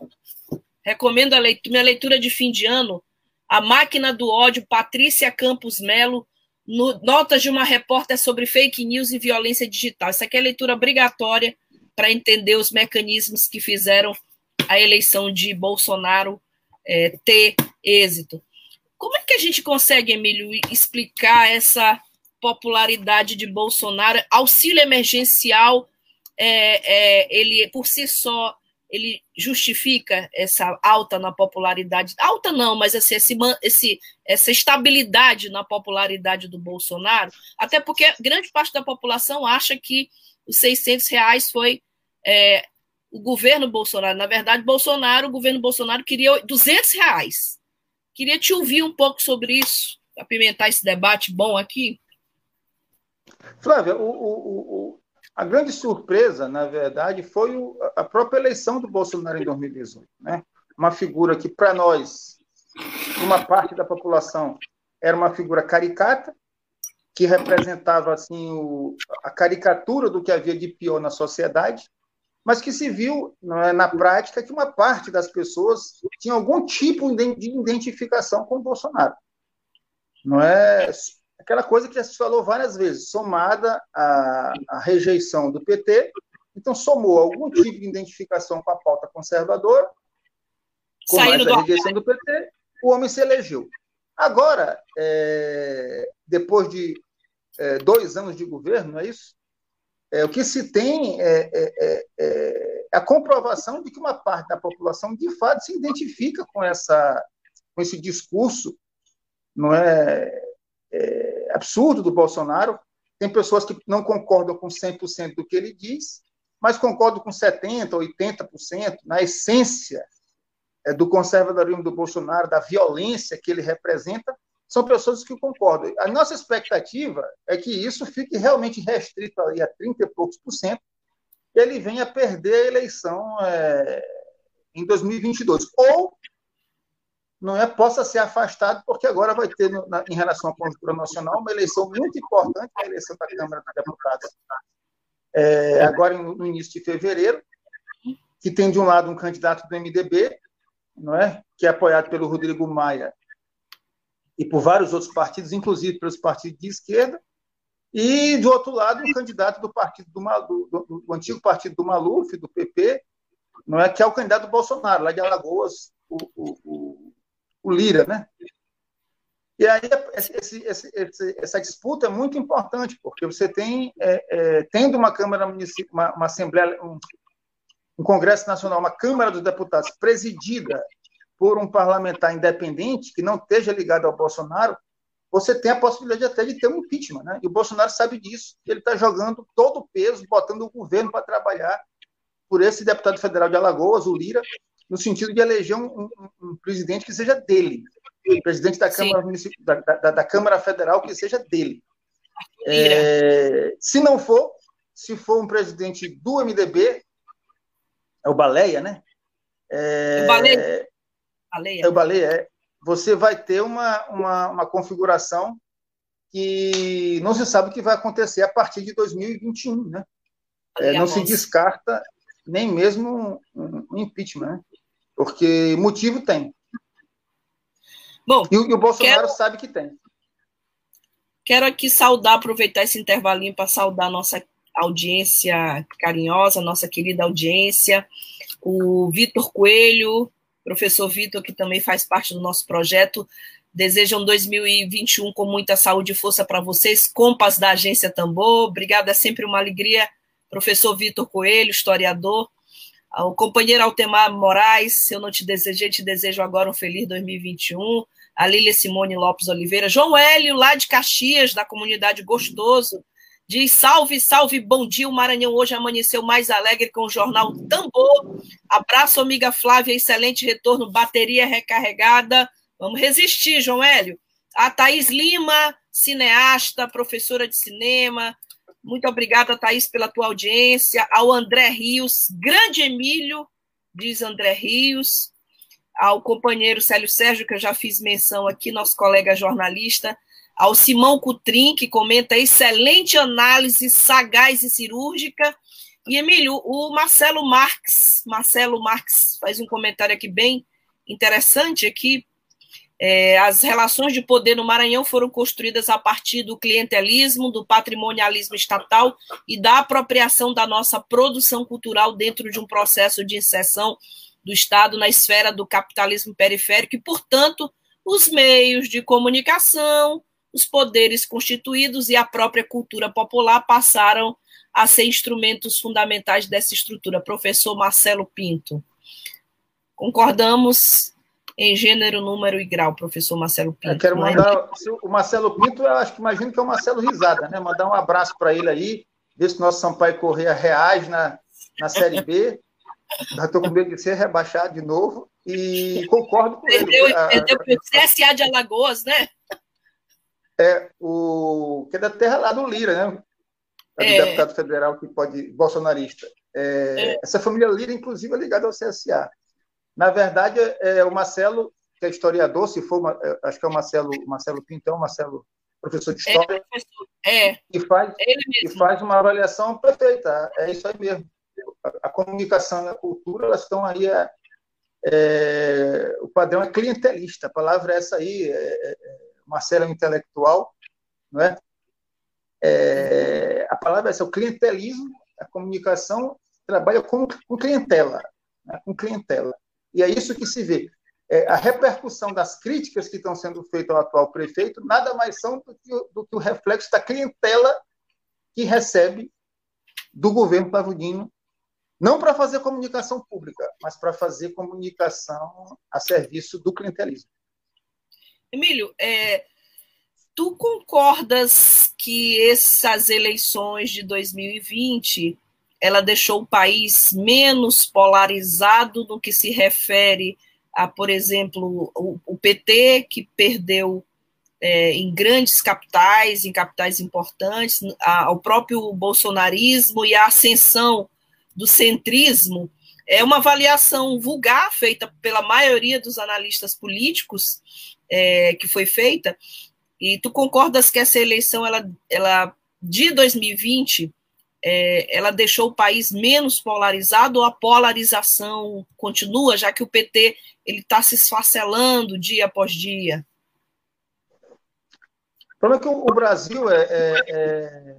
Recomendo a leitura, minha leitura de fim de ano. A Máquina do Ódio, Patrícia Campos Melo, no, notas de uma repórter sobre fake news e violência digital. Isso aqui é leitura obrigatória para entender os mecanismos que fizeram a eleição de Bolsonaro é, ter êxito. Como é que a gente consegue, Emílio, explicar essa popularidade de Bolsonaro? Auxílio emergencial, é, é, ele por si só, ele justifica essa alta na popularidade? Alta não, mas assim, esse, esse, essa estabilidade na popularidade do Bolsonaro, até porque grande parte da população acha que os 600 reais foi é, o governo Bolsonaro. Na verdade, Bolsonaro, o governo Bolsonaro queria 200 reais. Queria te ouvir um pouco sobre isso, apimentar esse debate bom aqui. Flávia, o, o, o, a grande surpresa, na verdade, foi a própria eleição do Bolsonaro em 2018. Né? Uma figura que, para nós, uma parte da população, era uma figura caricata, que representava assim a caricatura do que havia de pior na sociedade, mas que se viu é, na prática que uma parte das pessoas tinha algum tipo de identificação com o Bolsonaro. Não é aquela coisa que já se falou várias vezes, somada à, à rejeição do PT, então somou algum tipo de identificação com a pauta conservadora, com Saindo mais a rejeição do... do PT, o homem se elegeu. Agora, é, depois de é, dois anos de governo, não é isso? É, o que se tem é, é, é, é, a comprovação de que uma parte da população, de fato, se identifica com, essa, com esse discurso não é, é absurdo do Bolsonaro. Tem pessoas que não concordam com 100% do que ele diz, mas concordam com 70%, 80%, na essência é, do conservadorismo do Bolsonaro, da violência que ele representa, são pessoas que concordam. A nossa expectativa é que isso fique realmente restrito a 30 e poucos por cento, e ele venha perder a eleição é, em 2022. Ou não é, possa ser afastado, porque agora vai ter, na, em relação à conjuntura nacional, uma eleição muito importante, a eleição da Câmara dos Deputados, é, agora no início de fevereiro, que tem de um lado um candidato do MDB, não é, que é apoiado pelo Rodrigo Maia e por vários outros partidos, inclusive pelos partidos de esquerda, e, do outro lado, um candidato do partido do, do, do, do antigo partido do Maluf, do PP, não é que é o candidato do Bolsonaro, lá de Alagoas, o, o, o, o Lira, né? E aí esse, esse, esse, essa disputa é muito importante, porque você tem, é, é, tendo uma Câmara Municipal, uma, uma Assembleia, um, um Congresso Nacional, uma Câmara dos Deputados presidida por um parlamentar independente que não esteja ligado ao Bolsonaro, você tem a possibilidade até de ter um impeachment, né? E o Bolsonaro sabe disso. Ele está jogando todo o peso, botando o governo para trabalhar por esse deputado federal de Alagoas, o Lira, no sentido de eleger um, um, um presidente que seja dele, o presidente da Câmara, da, da, da, Câmara Federal que seja dele. É, se não for, se for um presidente do MDB, é o Baleia, né? É, o Baleia. Baleia. É o baleia, é. Você vai ter uma, uma, uma configuração que não se sabe o que vai acontecer a partir de 2021, né? É, não se descarta nem mesmo um, um impeachment, né? porque motivo tem. Bom, e, e o Bolsonaro quero, sabe que tem. Quero aqui saudar, aproveitar esse intervalinho para saudar nossa audiência carinhosa, nossa querida audiência, o Vitor Coelho, professor Vitor, que também faz parte do nosso projeto, desejam 2021 com muita saúde e força para vocês, compas da Agência Tambor, obrigada, é sempre uma alegria, professor Vitor Coelho, historiador, o companheiro Altemar Moraes, se eu não te desejei, te desejo agora um feliz 2021, a Lília Simone Lopes Oliveira, João Hélio, lá de Caxias, da comunidade Gostoso, Diz salve, salve, bom dia. O Maranhão hoje amanheceu mais alegre com o jornal Tambor. Abraço, amiga Flávia, excelente retorno, bateria recarregada. Vamos resistir, João Hélio. A Thaís Lima, cineasta, professora de cinema. Muito obrigada, Thaís, pela tua audiência. Ao André Rios, grande Emílio, diz André Rios. Ao companheiro Célio Sérgio, que eu já fiz menção aqui, nosso colega jornalista ao Simão Cutrim, que comenta excelente análise, sagaz e cirúrgica. E, Emílio, o Marcelo Marques, Marcelo Marques faz um comentário aqui bem interessante aqui. É, as relações de poder no Maranhão foram construídas a partir do clientelismo, do patrimonialismo estatal e da apropriação da nossa produção cultural dentro de um processo de inserção do Estado na esfera do capitalismo periférico e, portanto, os meios de comunicação, os poderes constituídos e a própria cultura popular passaram a ser instrumentos fundamentais dessa estrutura. Professor Marcelo Pinto. Concordamos em gênero, número e grau, professor Marcelo Pinto. Eu quero mandar. O Marcelo Pinto, eu acho que imagino que é o Marcelo Risada, né? Mandar um abraço para ele aí, ver se nosso Sampaio Correia reage na, na Série B. Já estou com medo de ser rebaixado de novo. E concordo com perdeu, ele. Perdeu para o CSA de Alagoas, né? É o que é da terra lá do Lira, né? É. deputado federal que pode bolsonarista. É, é. Essa família Lira, inclusive, é ligada ao CSA. Na verdade, é, o Marcelo, que é historiador, se for, é, acho que é o Marcelo, Marcelo Pintão, Marcelo, professor de história, é, e faz, e faz uma avaliação perfeita. É isso aí mesmo. A, a comunicação e a cultura, elas estão aí. É, é, o padrão é clientelista. A palavra é essa aí. É, Marcelo é um intelectual, não é? é a palavra é essa, o clientelismo, a comunicação trabalha com, com clientela, né? com clientela. E é isso que se vê. É, a repercussão das críticas que estão sendo feitas ao atual prefeito nada mais são do que, do que o reflexo da clientela que recebe do governo Pavudinho, não para fazer comunicação pública, mas para fazer comunicação a serviço do clientelismo. Emílio, é, tu concordas que essas eleições de 2020 ela deixou o país menos polarizado no que se refere a, por exemplo, o, o PT, que perdeu é, em grandes capitais, em capitais importantes, a, ao próprio bolsonarismo e a ascensão do centrismo, é uma avaliação vulgar feita pela maioria dos analistas políticos é, que foi feita, e tu concordas que essa eleição, ela, ela de 2020, é, ela deixou o país menos polarizado ou a polarização continua, já que o PT ele está se esfacelando dia após dia? O problema é que o Brasil é, é, é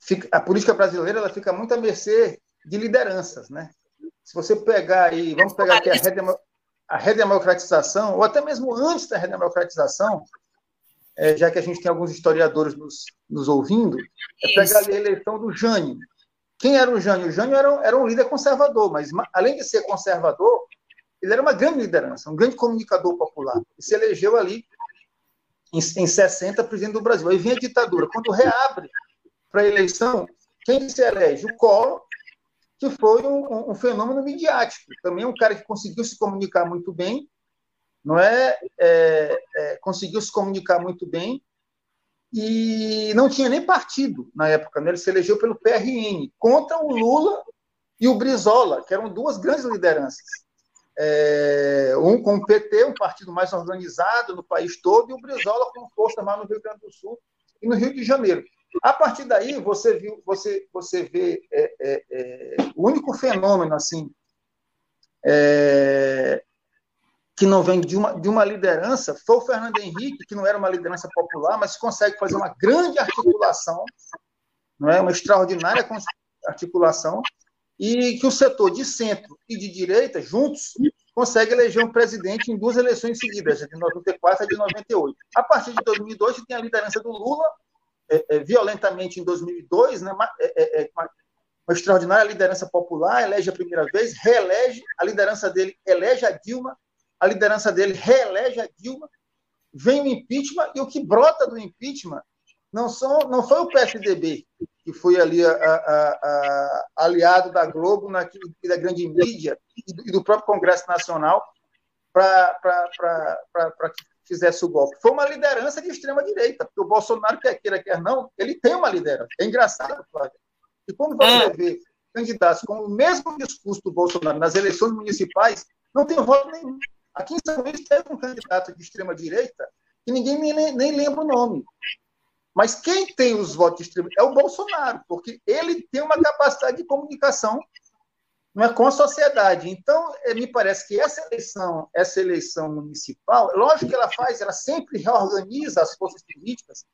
fica, a política brasileira ela fica muito à mercê de lideranças, né? Se você pegar aí, vamos pegar aqui a a redemocratização, ou até mesmo antes da redemocratização, é, já que a gente tem alguns historiadores nos, nos ouvindo, é pegar a eleição do Jânio. Quem era o Jânio? O Jânio era, era um líder conservador, mas além de ser conservador, ele era uma grande liderança, um grande comunicador popular. E se elegeu ali em, em 60 presidente do Brasil. Aí vem a ditadura. Quando reabre para a eleição, quem se elege? O Collor, que foi um, um, fenômeno midiático. Também um cara que conseguiu se comunicar muito bem, não é, é, é, conseguiu se comunicar muito bem e não tinha nem partido na época. Né? Ele se elegeu pelo PRN contra o Lula e o Brizola, que eram duas grandes lideranças. É, um com o PT, um partido mais organizado no país todo, e o Brizola com força mais no Rio Grande do Sul e no Rio de Janeiro. A partir daí, você viu, você, você vê é, é, é, o único fenômeno assim é, que não vem de uma, de uma liderança foi o Fernando Henrique, que não era uma liderança popular, mas consegue fazer uma grande articulação não é uma extraordinária articulação, e que o setor de centro e de direita, juntos, consegue eleger um presidente em duas eleições seguidas, de 94 e de 98. A partir de 2002, tem a liderança do Lula, violentamente em 2002, né, é, é, é, uma, uma, extraordinária liderança popular, elege a primeira vez, reelege, a liderança dele elege a Dilma, a liderança dele reelege a Dilma, vem o impeachment, e o que brota do impeachment não, são, não foi o PSDB, que foi ali a, a, a, aliado da Globo na, e da grande mídia e do, e do próprio Congresso Nacional para que fizesse o golpe. Foi uma liderança de extrema-direita, porque o Bolsonaro, quer queira, quer não, ele tem uma liderança. É engraçado, Flávia. E quando você ah. vê candidatos com o mesmo discurso do Bolsonaro nas eleições municipais, não tem voto nenhum. Aqui em São Luís teve um candidato de extrema-direita que ninguém nem, nem lembra o nome. Mas quem tem os votos de extrema é o Bolsonaro, porque ele tem uma capacidade de comunicação não é, com a sociedade. Então, é, me parece que essa eleição, essa eleição municipal, lógico que ela faz, ela sempre reorganiza as forças políticas,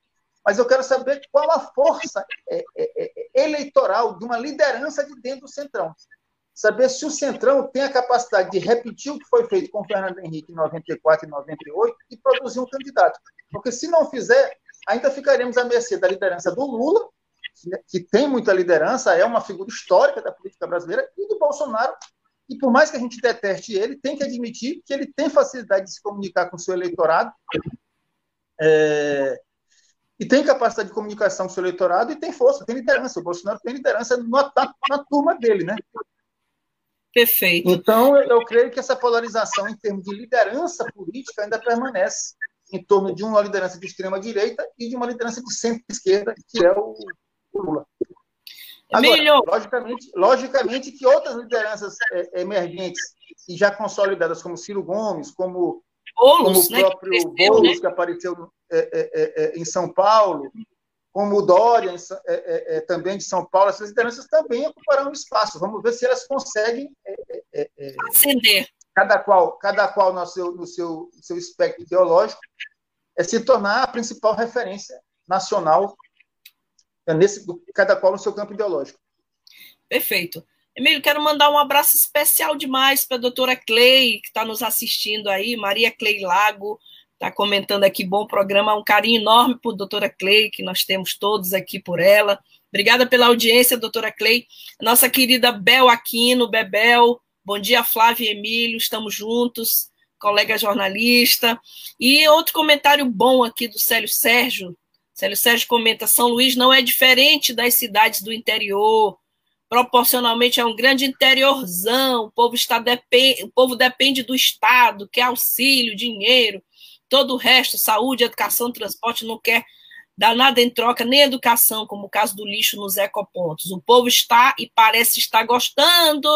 mas eu quero saber qual a força é, é, eleitoral de uma liderança de dentro do Centrão. Saber se o Centrão tem a capacidade de repetir o que foi feito com Fernando Henrique em 94 e 98 e produzir um candidato. Porque se não fizer, ainda ficaremos à mercê da liderança do Lula, que tem muita liderança, é uma figura histórica da política brasileira, e do Bolsonaro, e por mais que a gente deteste ele, tem que admitir que ele tem facilidade de se comunicar com o seu eleitorado, é, e tem capacidade de comunicação com o seu eleitorado, e tem força, tem liderança. O Bolsonaro tem liderança na, na, na turma dele, né? Perfeito. Então, eu creio que essa polarização em termos de liderança política ainda permanece em torno de uma liderança de extrema-direita e de uma liderança de centro-esquerda, que é o, Lula. Agora, logicamente, logicamente que outras lideranças é, emergentes e já consolidadas, como Ciro Gomes, como, Boulos, como o né, próprio que Boulos, né? que apareceu é, é, é, em São Paulo, como o Dória, é, é, também de São Paulo, essas lideranças também ocuparão espaço. Vamos ver se elas conseguem acender. Cada qual, cada qual no seu, no seu, seu espectro ideológico, é se tornar a principal referência nacional, é nesse, cada qual no seu campo ideológico. Perfeito. Emílio, quero mandar um abraço especial demais para a doutora Clay, que está nos assistindo aí, Maria Clay Lago, está comentando aqui, bom programa, um carinho enorme por doutora Clay, que nós temos todos aqui por ela. Obrigada pela audiência, doutora Clay. Nossa querida Bel Aquino, Bebel, bom dia, Flávio e Emílio, estamos juntos colega jornalista. E outro comentário bom aqui do Célio Sérgio. Célio Sérgio comenta: São Luís não é diferente das cidades do interior. Proporcionalmente é um grande interiorzão. O povo, está depend... o povo depende do Estado, quer auxílio, dinheiro. Todo o resto, saúde, educação, transporte, não quer dar nada em troca, nem educação, como o caso do lixo nos ecopontos. O povo está e parece estar gostando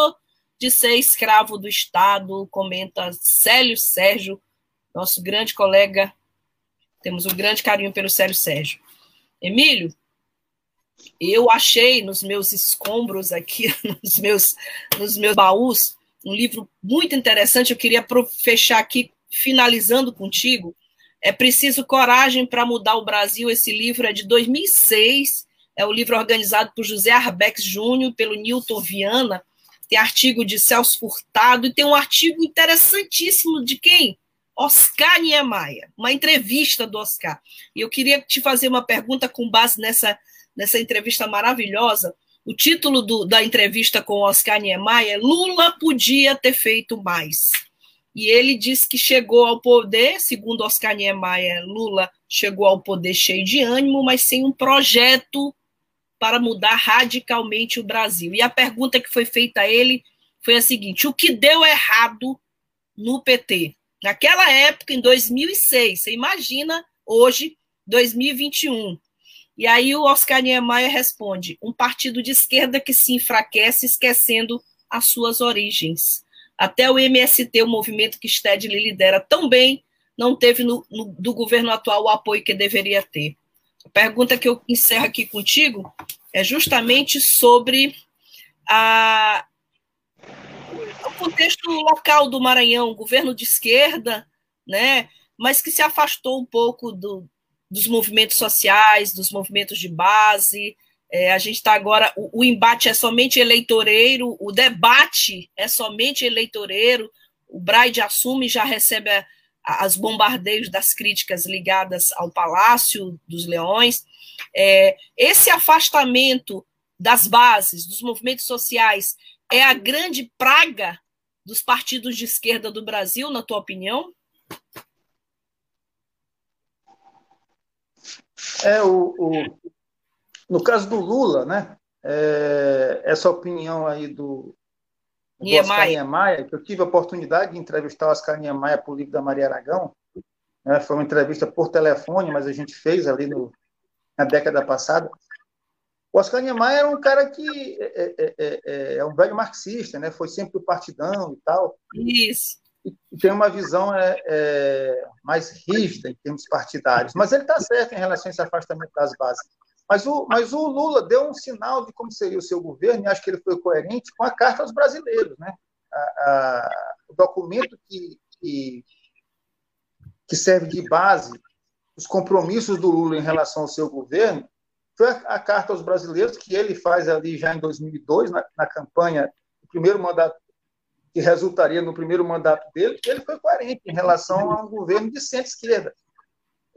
de ser escravo do Estado, comenta Célio Sérgio, nosso grande colega. Temos um grande carinho pelo Célio Sérgio. Emílio, eu achei nos meus escombros aqui, nos meus, nos meus baús, um livro muito interessante. Eu queria fechar aqui, finalizando contigo. É preciso coragem para mudar o Brasil. Esse livro é de 2006. É o livro organizado por José Arbex Júnior, pelo Newton Viana tem artigo de Celso Furtado e tem um artigo interessantíssimo de quem? Oscar Niemeyer, uma entrevista do Oscar. E eu queria te fazer uma pergunta com base nessa, nessa entrevista maravilhosa. O título do, da entrevista com Oscar Niemeyer é Lula podia ter feito mais. E ele diz que chegou ao poder, segundo Oscar Niemeyer, Lula chegou ao poder cheio de ânimo, mas sem um projeto para mudar radicalmente o Brasil. E a pergunta que foi feita a ele foi a seguinte: o que deu errado no PT? Naquela época, em 2006, você imagina hoje, 2021. E aí o Oscar Niemeyer responde: um partido de esquerda que se enfraquece esquecendo as suas origens. Até o MST, o movimento que Stedley lidera tão bem, não teve no, no, do governo atual o apoio que deveria ter. A pergunta que eu encerro aqui contigo é justamente sobre a, contexto local do Maranhão, governo de esquerda, né, mas que se afastou um pouco do, dos movimentos sociais, dos movimentos de base, É, a gente está agora, o, o, embate é somente eleitoreiro, o debate é somente eleitoreiro. O Braide assume já recebe a, a, as bombardeios das críticas ligadas ao Palácio dos Leões. É, esse afastamento das bases, dos movimentos sociais, é a grande praga dos partidos de esquerda do Brasil, na tua opinião? É, o, o no caso do Lula, né, é, essa opinião aí do, do Oscar Niemeyer, que eu tive a oportunidade de entrevistar o Oscar Niemeyer por livro da Maria Aragão, né, foi uma entrevista por telefone, mas a gente fez ali no, na década passada. O Oscar Niemeyer é um cara que é, é, é, é um velho marxista, né, foi sempre o partidão e tal. Isso e tem uma visão é, é, mais rígida em termos partidários. Mas ele está certo em relação a esse afastamento das bases. Mas o, mas o Lula deu um sinal de como seria o seu governo, e acho que ele foi coerente com a Carta aos Brasileiros. Né? A, a, o documento que, que, que, serve de base os compromissos do Lula em relação ao seu governo foi a, Carta aos Brasileiros, que ele faz ali já em 2002, na, na campanha, o primeiro mandato que resultaria no primeiro mandato dele, ele foi coerente em relação a um governo de centro-esquerda,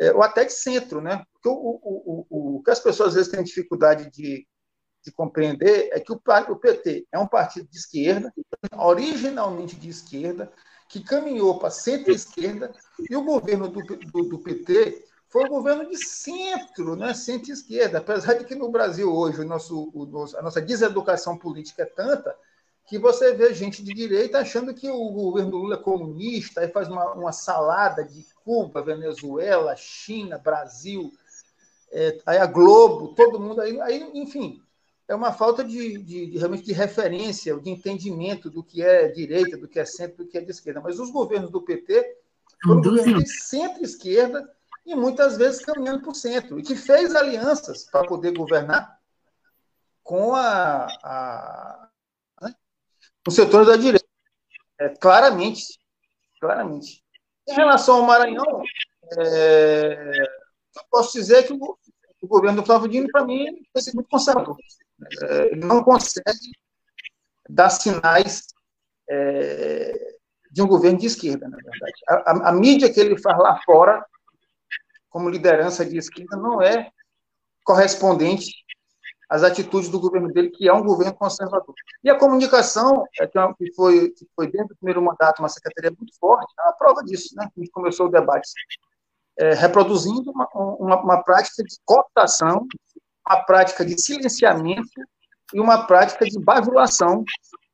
é, ou até de centro, né? Porque o, o, o, o, que as pessoas às vezes têm dificuldade de, de compreender é que o, o PT é um partido de esquerda, originalmente de esquerda, que caminhou para centro-esquerda, e o governo do, do, do PT foi um governo de centro, né? centro-esquerda. Apesar de que no Brasil hoje o nosso, o nosso, a nossa deseducação política é tanta que você vê gente de direita achando que o governo Lula é comunista, aí faz uma, uma salada de Cuba, Venezuela, China, Brasil, é, aí a Globo, todo mundo aí, aí enfim, é uma falta de, de, de, realmente de referência, de entendimento do que é direita, do que é centro, do que é de esquerda. Mas os governos do PT foram governos de centro-esquerda e muitas vezes caminhando para o centro, e que fez alianças para poder governar com a, a os setores da direita. É, claramente. Claramente. Em relação ao Maranhão, é, eu posso dizer que o, o governo do Flávio Dino, para mim, tem sido muito conservador. É, ele não consegue dar sinais é, de um governo de esquerda, na verdade. A, a, a, mídia que ele faz lá fora, como liderança de esquerda, não é correspondente as atitudes do governo dele, que é um governo conservador. E a comunicação, é, é que foi, que foi dentro do primeiro mandato uma secretaria muito forte, é uma prova disso, né? A gente começou o debate é, reproduzindo uma, uma, uma, prática de cooptação, uma prática de silenciamento e uma prática de bajulação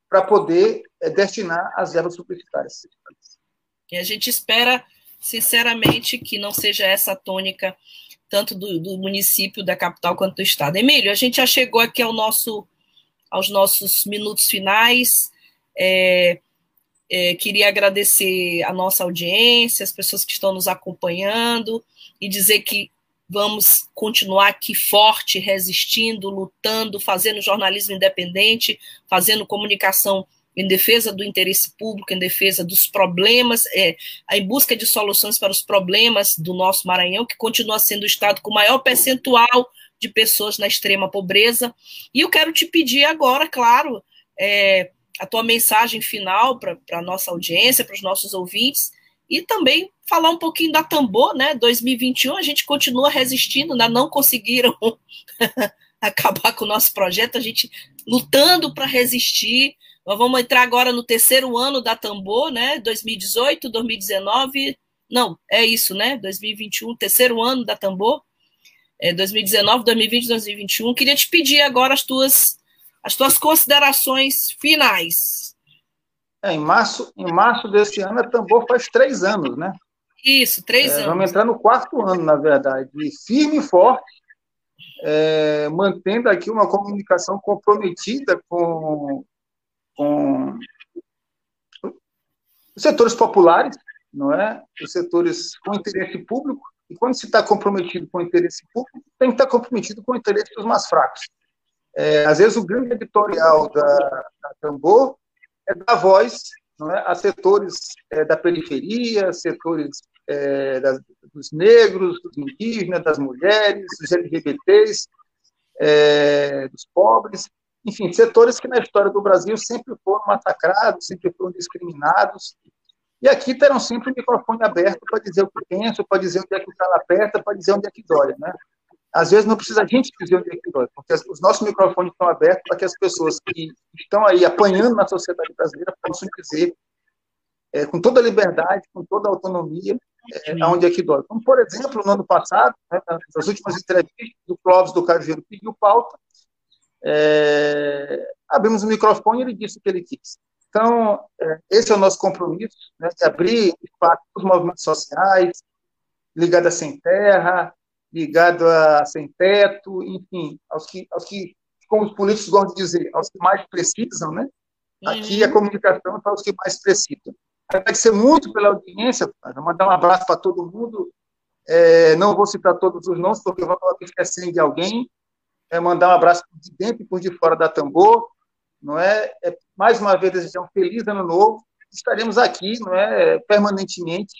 para poder é, destinar as verbas publicitárias. E a gente espera, sinceramente, que não seja essa a tônica tanto do, do, município, da capital, quanto do estado. Emílio, a gente já chegou aqui ao nosso, aos nossos minutos finais. É, é, queria agradecer a nossa audiência, as pessoas que estão nos acompanhando, e dizer que vamos continuar aqui forte, resistindo, lutando, fazendo jornalismo independente, fazendo comunicação em defesa do interesse público, em defesa dos problemas, é, em busca de soluções para os problemas do nosso Maranhão, que continua sendo o estado com maior percentual de pessoas na extrema pobreza. E eu quero te pedir agora, claro, é, a tua mensagem final para a nossa audiência, para os nossos ouvintes, e também falar um pouquinho da Tambor, né? 2021 a gente continua resistindo, ainda não conseguiram acabar com o nosso projeto, a gente lutando para resistir, nós vamos entrar agora no terceiro ano da Tambor, né? 2018, 2019. Não, é isso, né? 2021, terceiro ano da Tambor. É 2019, 2020, 2021. Queria te pedir agora as tuas, as tuas considerações finais. É, em, março, em março desse ano, a Tambor faz três anos, né? Isso, três é, anos. Vamos entrar no quarto ano, na verdade. E firme e forte, é, mantendo aqui uma comunicação comprometida com com os setores populares, não é? Os setores com interesse público. E quando se está comprometido com o interesse público, tem que estar comprometido com o interesse dos mais fracos. É, às vezes o grande editorial da, da Tambor é dar voz é, a setores é, da periferia, setores é, dos negros, dos indígenas, das mulheres, dos LGBTs, é, dos pobres, enfim, setores que na história do Brasil sempre foram massacrados, sempre foram discriminados, e aqui terão sempre o microfone aberto para dizer o que penso, para dizer onde é que o cara aperta, para dizer onde é que dói, né? Às vezes não precisa a gente dizer onde é que dói, porque os nossos microfones estão abertos para que as pessoas que estão aí apanhando na sociedade brasileira possam dizer é, com toda a liberdade, com toda a autonomia, é, aonde é que dói. Como, por exemplo, no ano passado, né, nas últimas entrevistas, o Clóvis do Cajueiro pediu pauta, é, abrimos o microfone e ele disse o que ele quis. Então, é, esse é o nosso compromisso, né, de abrir espaço para os movimentos sociais, ligado a Sem Terra, ligado a Sem Teto, enfim, aos que, aos que, como os políticos gostam de dizer, aos que mais precisam, né? Aqui a uhum. comunicação é para os que mais precisam. Agradecer muito pela audiência, vou mandar um abraço para todo mundo. É, não vou citar todos os nomes, porque vou esquecendo de alguém. É, mandar um abraço por de dentro e por de fora da Tambor não é? é mais uma vez desejar um feliz ano novo. Estaremos aqui, não é, permanentemente,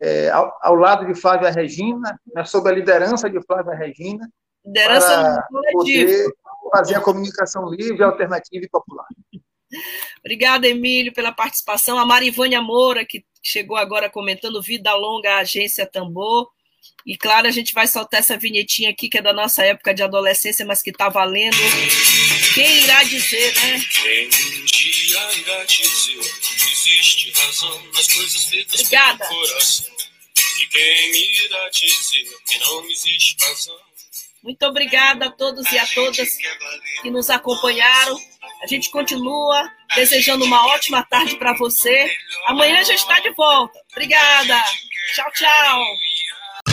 é, ao, ao, lado de Flávia Regina, né, sob a liderança de Flávia Regina, liderança para poder fazer a comunicação livre, alternativa e popular. Obrigada, Emílio, pela participação. A Marivânia Moura, que chegou agora comentando Vida Longa, Agência Tambor. E claro, a gente vai soltar essa vinhetinha aqui, que é da nossa época de adolescência, mas que está valendo. Quem irá dizer, né? Quem irá dizer que existe razão nas coisas feitas Obrigada. pelo coração? E quem irá dizer que não existe razão? Muito obrigada a todos e a todas que nos acompanharam. A gente continua desejando uma ótima tarde para você. Amanhã já está de volta. Obrigada. Tchau, tchau.